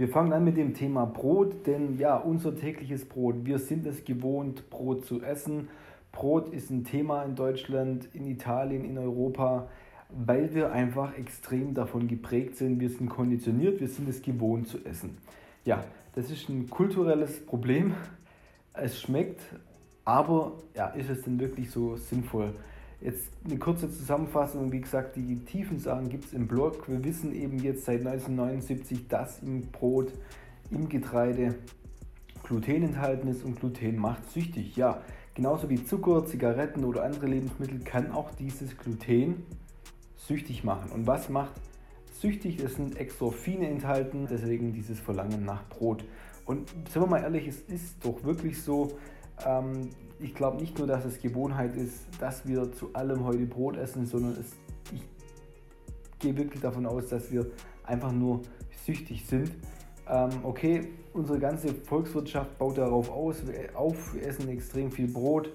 Wir fangen an mit dem Thema Brot, denn ja, unser tägliches Brot, wir sind es gewohnt, Brot zu essen. Brot ist ein Thema in Deutschland, in Italien, in Europa, weil wir einfach extrem davon geprägt sind. Wir sind konditioniert, wir sind es gewohnt zu essen. Ja, das ist ein kulturelles Problem. Es schmeckt, aber ja, ist es denn wirklich so sinnvoll? Jetzt eine kurze Zusammenfassung, wie gesagt, die tiefen Sachen gibt es im Blog. Wir wissen eben jetzt seit 1979, dass im Brot, im Getreide Gluten enthalten ist und Gluten macht süchtig. Ja, genauso wie Zucker, Zigaretten oder andere Lebensmittel kann auch dieses Gluten süchtig machen. Und was macht süchtig? Es sind Exorphine enthalten, deswegen dieses Verlangen nach Brot. Und sind wir mal ehrlich, es ist doch wirklich so, ähm, ich glaube nicht nur, dass es Gewohnheit ist, dass wir zu allem heute Brot essen, sondern es, ich gehe wirklich davon aus, dass wir einfach nur süchtig sind. Ähm, okay, unsere ganze Volkswirtschaft baut darauf aus, auf, wir essen extrem viel Brot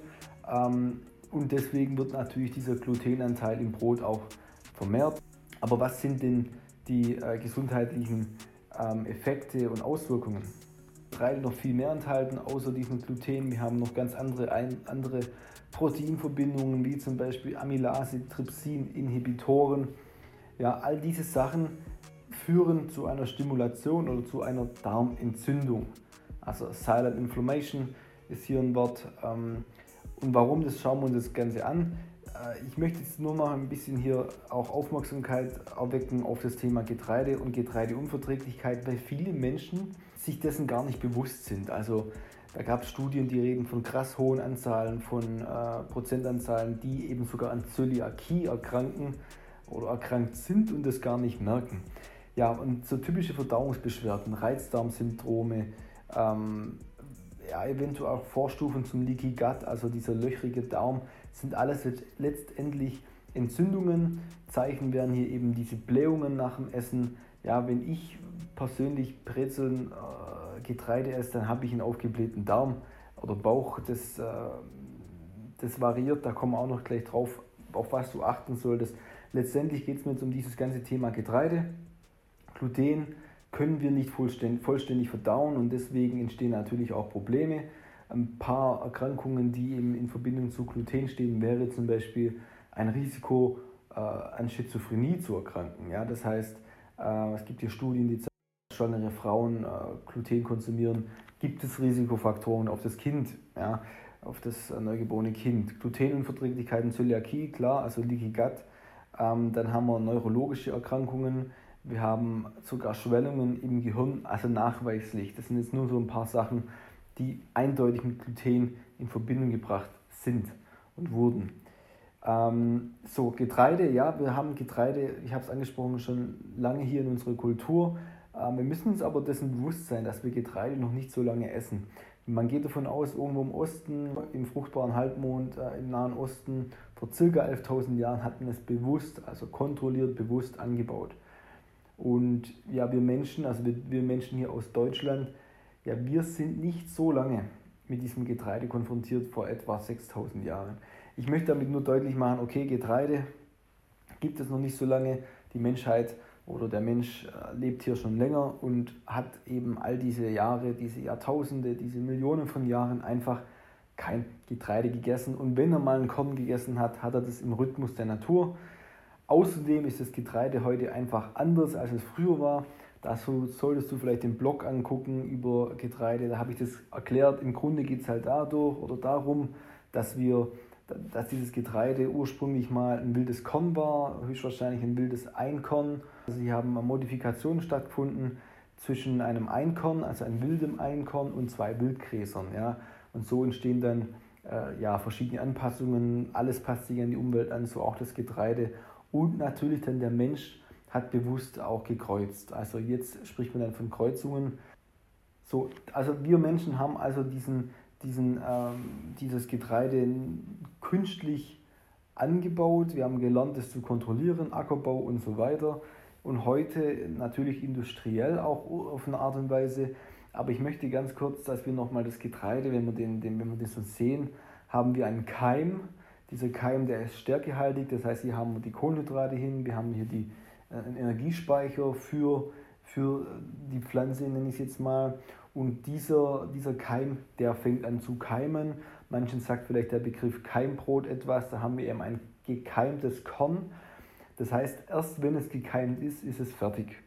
ähm, und deswegen wird natürlich dieser Glutenanteil im Brot auch vermehrt. Aber was sind denn die äh, gesundheitlichen ähm, Effekte und Auswirkungen? Getreide noch viel mehr enthalten, außer diesem Gluten. Wir haben noch ganz andere, ein, andere Proteinverbindungen, wie zum Beispiel Amylase, Trypsin, Inhibitoren. Ja, all diese Sachen führen zu einer Stimulation oder zu einer Darmentzündung. Also Silent Inflammation ist hier ein Wort. Ähm, und warum, das schauen wir uns das Ganze an. Äh, ich möchte jetzt nur noch ein bisschen hier auch Aufmerksamkeit erwecken auf das Thema Getreide und Getreideunverträglichkeit, weil viele Menschen sich dessen gar nicht bewusst sind. Also da gab es Studien, die reden von krass hohen Anzahlen, von äh, Prozentanzahlen, die eben sogar an Zöliakie erkranken oder erkrankt sind und das gar nicht merken. Ja, und so typische Verdauungsbeschwerden, Reizdarmsyndrome, ähm, ja, eventuell auch Vorstufen zum Leaky Gut, also dieser löchrige Darm, sind alles letztendlich Entzündungen. Zeichen wären hier eben diese Blähungen nach dem Essen. Ja, wenn ich persönlich Brezeln, äh, Getreide esse, dann habe ich einen aufgeblähten Darm oder Bauch. Das, äh, das variiert, da kommen wir auch noch gleich drauf, auf was du achten solltest. Letztendlich geht es mir jetzt um dieses ganze Thema Getreide. Gluten können wir nicht vollständig, verdauen und deswegen entstehen natürlich auch Probleme. Ein paar Erkrankungen, die eben in Verbindung zu Gluten stehen, wäre zum Beispiel ein Risiko, äh, an Schizophrenie zu erkranken. Ja? Das heißt, äh, es gibt hier Studien, die zeigen, dass schwangere Frauen äh, Gluten konsumieren, gibt es Risikofaktoren auf das Kind, ja? auf das neugeborene Kind. Glutenunverträglichkeiten, Zöliakie, klar, also Leaky Gut. Ähm, dann haben wir neurologische Erkrankungen, wir haben sogar Schwellungen im Gehirn, also nachweislich. Das sind jetzt nur so ein paar Sachen, die eindeutig mit Gluten in Verbindung gebracht sind und wurden. Ähm, so, Getreide, ja, wir haben Getreide, ich habe es angesprochen, schon lange hier in unserer Kultur. Ähm, wir müssen uns aber dessen bewusst sein, dass wir Getreide noch nicht so lange essen. Man geht davon aus, irgendwo im Osten, im fruchtbaren Halbmond, äh, im Nahen Osten, vor circa 11.000 Jahren hat man es bewusst, also kontrolliert, bewusst angebaut. Und ja, wir Menschen, also wir, wir Menschen hier aus Deutschland, ja, wir sind nicht so lange mit diesem Getreide konfrontiert vor etwa 6000 Jahren. Ich möchte damit nur deutlich machen, okay, Getreide gibt es noch nicht so lange. Die Menschheit oder der Mensch äh, lebt hier schon länger und hat eben all diese Jahre, diese Jahrtausende, diese Millionen von Jahren einfach kein Getreide gegessen. Und wenn er mal einen Korn gegessen hat, hat er das im Rhythmus der Natur. Außerdem ist das Getreide heute einfach anders, als es früher war. Dazu solltest du vielleicht den Blog angucken über Getreide. Da habe ich das erklärt. Im Grunde geht es halt dadurch oder darum, dass wir, dass dieses Getreide ursprünglich mal ein wildes Korn war, höchstwahrscheinlich ein wildes Einkorn. Also hier haben Modifikationen stattgefunden zwischen einem Einkorn, also einem wildem Einkorn und zwei Wildgräsern. Ja? Und so entstehen dann äh, ja, verschiedene Anpassungen. Alles passt sich an die Umwelt an, so auch das Getreide. Und natürlich dann der Mensch hat bewusst auch gekreuzt. Also jetzt spricht man dann von Kreuzungen. So, also wir Menschen haben also diesen, diesen, ähm, dieses Getreide künstlich angebaut. Wir haben gelernt, es zu kontrollieren, Ackerbau und so weiter. Und heute natürlich industriell auch auf eine Art und Weise. Aber ich möchte ganz kurz, dass wir nochmal das Getreide, wenn wir, den, den, wenn wir das so sehen, haben wir einen Keim. Dieser Keim, der ist stärkehaltig, das heißt, hier haben wir die Kohlenhydrate hin, wir haben hier die äh, einen Energiespeicher für, für die Pflanze, nenne ich es jetzt mal. Und dieser, dieser Keim, der fängt an zu keimen. Manchen sagt vielleicht der Begriff Keimbrot etwas. Da haben wir eben ein gekeimtes Korn. Das heißt, erst wenn es gekeimt ist, ist es fertig.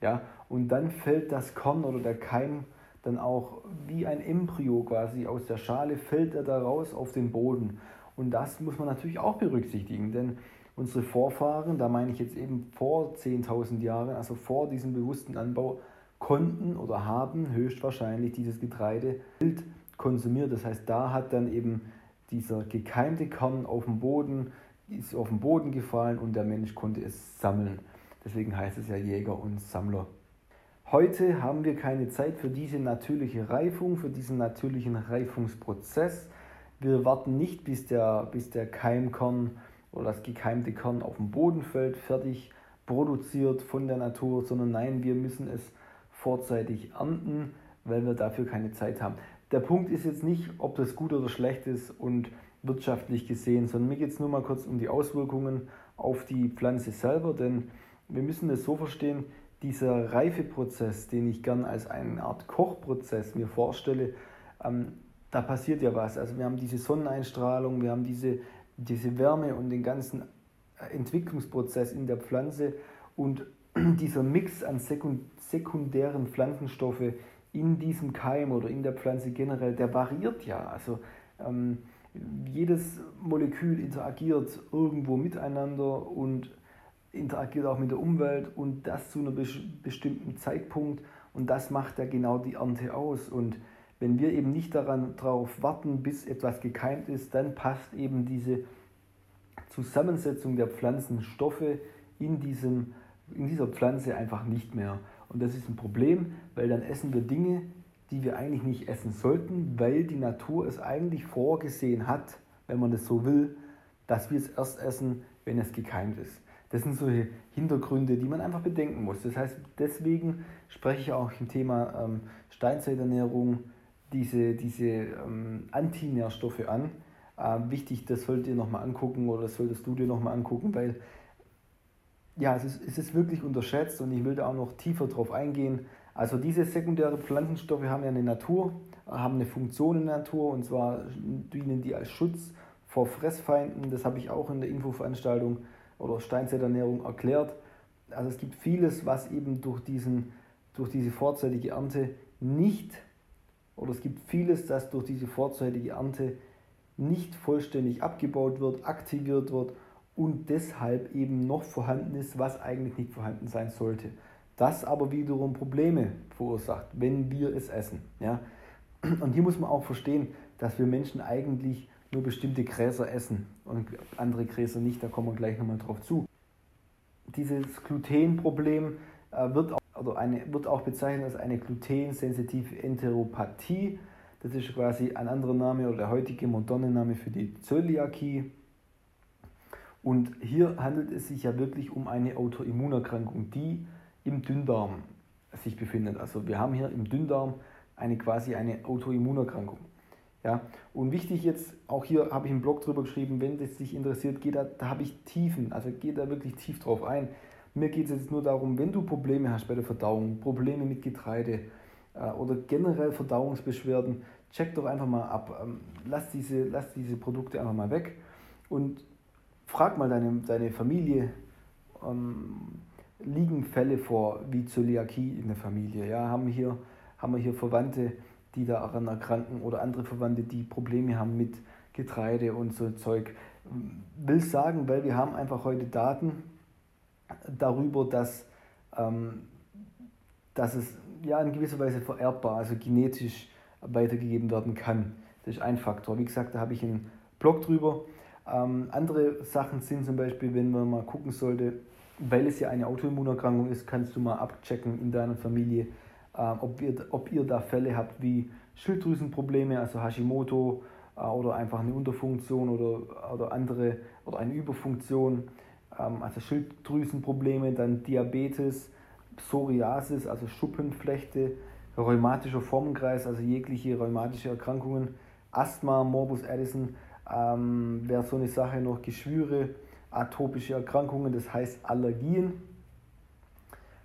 Ja? Und dann fällt das Korn oder der Keim dann auch wie ein Embryo quasi aus der Schale, fällt er da raus auf den Boden. Und das muss man natürlich auch berücksichtigen, denn unsere Vorfahren, da meine ich jetzt eben vor 10.000 Jahren, also vor diesem bewussten Anbau, konnten oder haben höchstwahrscheinlich dieses Getreide wild konsumiert. Das heißt, da hat dann eben dieser gekeimte Kern auf dem Boden, ist auf den Boden gefallen und der Mensch konnte es sammeln. Deswegen heißt es ja Jäger und Sammler. Heute haben wir keine Zeit für diese natürliche Reifung, für diesen natürlichen Reifungsprozess. Wir warten nicht, bis der, bis der Keimkern oder das gekeimte Kern auf den Boden fällt, fertig produziert von der Natur, sondern nein, wir müssen es vorzeitig ernten, weil wir dafür keine Zeit haben. Der Punkt ist jetzt nicht, ob das gut oder schlecht ist und wirtschaftlich gesehen, sondern mir geht es nur mal kurz um die Auswirkungen auf die Pflanze selber, denn wir müssen es so verstehen, dieser Reifeprozess, den ich gern als eine Art Kochprozess mir vorstelle, ähm, da passiert ja was. Also wir haben diese Sonneneinstrahlung, wir haben diese, diese Wärme und den ganzen Entwicklungsprozess in der Pflanze und dieser Mix an sekundären Pflanzenstoffe in diesem Keim oder in der Pflanze generell, der variiert ja. Also ähm, jedes Molekül interagiert irgendwo miteinander und interagiert auch mit der Umwelt und das zu einem bestimmten Zeitpunkt und das macht ja genau die Ernte aus. Und wenn wir eben nicht daran darauf warten, bis etwas gekeimt ist, dann passt eben diese Zusammensetzung der Pflanzenstoffe in, diesem, in dieser Pflanze einfach nicht mehr. Und das ist ein Problem, weil dann essen wir Dinge, die wir eigentlich nicht essen sollten, weil die Natur es eigentlich vorgesehen hat, wenn man das so will, dass wir es erst essen, wenn es gekeimt ist. Das sind solche Hintergründe, die man einfach bedenken muss. Das heißt, deswegen spreche ich auch im Thema ähm, Steinzeiternährung diese, diese ähm, Antinährstoffe an. Ähm, wichtig, das solltet ihr nochmal angucken oder das solltest du dir nochmal angucken, weil ja, es ist, es ist wirklich unterschätzt und ich will da auch noch tiefer drauf eingehen. Also diese sekundären Pflanzenstoffe haben ja eine Natur, haben eine Funktion in der Natur und zwar dienen die als Schutz vor Fressfeinden. Das habe ich auch in der Infoveranstaltung oder Steinzeiternährung erklärt. Also es gibt vieles, was eben durch, diesen, durch diese vorzeitige Ernte nicht, oder es gibt vieles, das durch diese vorzeitige Ernte nicht vollständig abgebaut wird, aktiviert wird und deshalb eben noch vorhanden ist, was eigentlich nicht vorhanden sein sollte. Das aber wiederum Probleme verursacht, wenn wir es essen. Ja? Und hier muss man auch verstehen, dass wir Menschen eigentlich nur bestimmte Gräser essen und andere Gräser nicht, da kommen wir gleich nochmal drauf zu. Dieses Glutenproblem äh, wird, auch, also eine, wird auch bezeichnet als eine glutensensitive Enteropathie. Das ist quasi ein anderer Name oder der heutige moderne Name für die Zöliakie. Und hier handelt es sich ja wirklich um eine Autoimmunerkrankung, die im Dünndarm sich befindet. Also wir haben hier im Dünndarm eine quasi eine Autoimmunerkrankung. Ja, und wichtig jetzt, auch hier habe ich einen Blog drüber geschrieben, wenn das dich interessiert, geht da, da habe ich Tiefen, also geht da wirklich tief drauf ein. Mir geht es jetzt nur darum, wenn du Probleme hast bei der Verdauung, Probleme mit Getreide äh, oder generell Verdauungsbeschwerden, check doch einfach mal ab. Ähm, lass, diese, lass diese Produkte einfach mal weg und frag mal deine, deine Familie, ähm, liegen Fälle vor wie Zöliakie in der Familie? Ja, haben, hier, haben wir hier Verwandte, die daran erkranken oder andere Verwandte, die Probleme haben mit Getreide und so Zeug. Will sagen, weil wir haben einfach heute Daten darüber, dass, ähm, dass es ja in gewisser Weise vererbbar, also genetisch weitergegeben werden kann. Das ist ein Faktor. Wie gesagt, da habe ich einen Blog drüber. Ähm, andere Sachen sind zum Beispiel, wenn man mal gucken sollte, weil es ja eine Autoimmunerkrankung ist, kannst du mal abchecken in deiner Familie, äh, ob, ihr, ob ihr da Fälle habt wie Schilddrüsenprobleme, also Hashimoto äh, oder einfach eine Unterfunktion oder, oder andere oder eine Überfunktion, also Schilddrüsenprobleme, dann Diabetes, Psoriasis, also Schuppenflechte, rheumatischer Formenkreis, also jegliche rheumatische Erkrankungen, Asthma, Morbus Addison, ähm, wäre so eine Sache noch Geschwüre, atopische Erkrankungen, das heißt Allergien,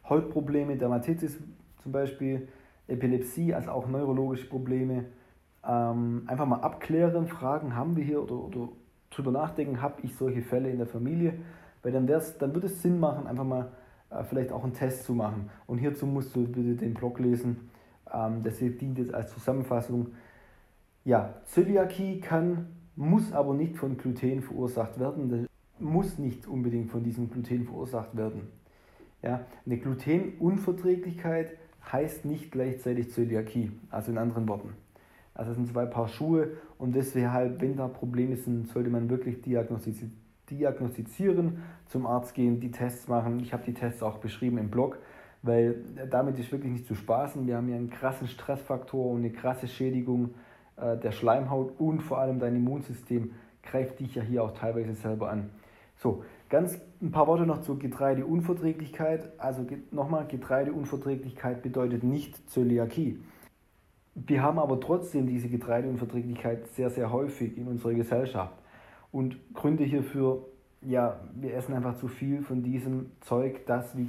Hautprobleme, Dermatitis zum Beispiel, Epilepsie, also auch neurologische Probleme. Ähm, einfach mal abklären, fragen, haben wir hier oder, oder drüber nachdenken, habe ich solche Fälle in der Familie, weil dann, dann wird es Sinn machen, einfach mal äh, vielleicht auch einen Test zu machen. Und hierzu musst du bitte den Blog lesen, ähm, das dient jetzt als Zusammenfassung. Ja, Zöliakie kann, muss aber nicht von Gluten verursacht werden, das muss nicht unbedingt von diesem Gluten verursacht werden. Ja, eine Glutenunverträglichkeit heißt nicht gleichzeitig Zöliakie, also in anderen Worten. Also es sind zwei Paar Schuhe und deshalb, wenn da Probleme sind, sollte man wirklich diagnostizieren, zum Arzt gehen, die Tests machen. Ich habe die Tests auch beschrieben im Blog, weil damit ist wirklich nicht zu spaßen. Wir haben hier einen krassen Stressfaktor und eine krasse Schädigung äh, der Schleimhaut und vor allem dein Immunsystem greift dich ja hier auch teilweise selber an. So, ganz ein paar Worte noch zur Getreideunverträglichkeit. Also nochmal, Getreideunverträglichkeit bedeutet nicht Zöliakie. Wir haben aber trotzdem diese Getreideunverträglichkeit sehr, sehr häufig in unserer Gesellschaft. Und Gründe hierfür, ja, wir essen einfach zu viel von diesem Zeug, das wie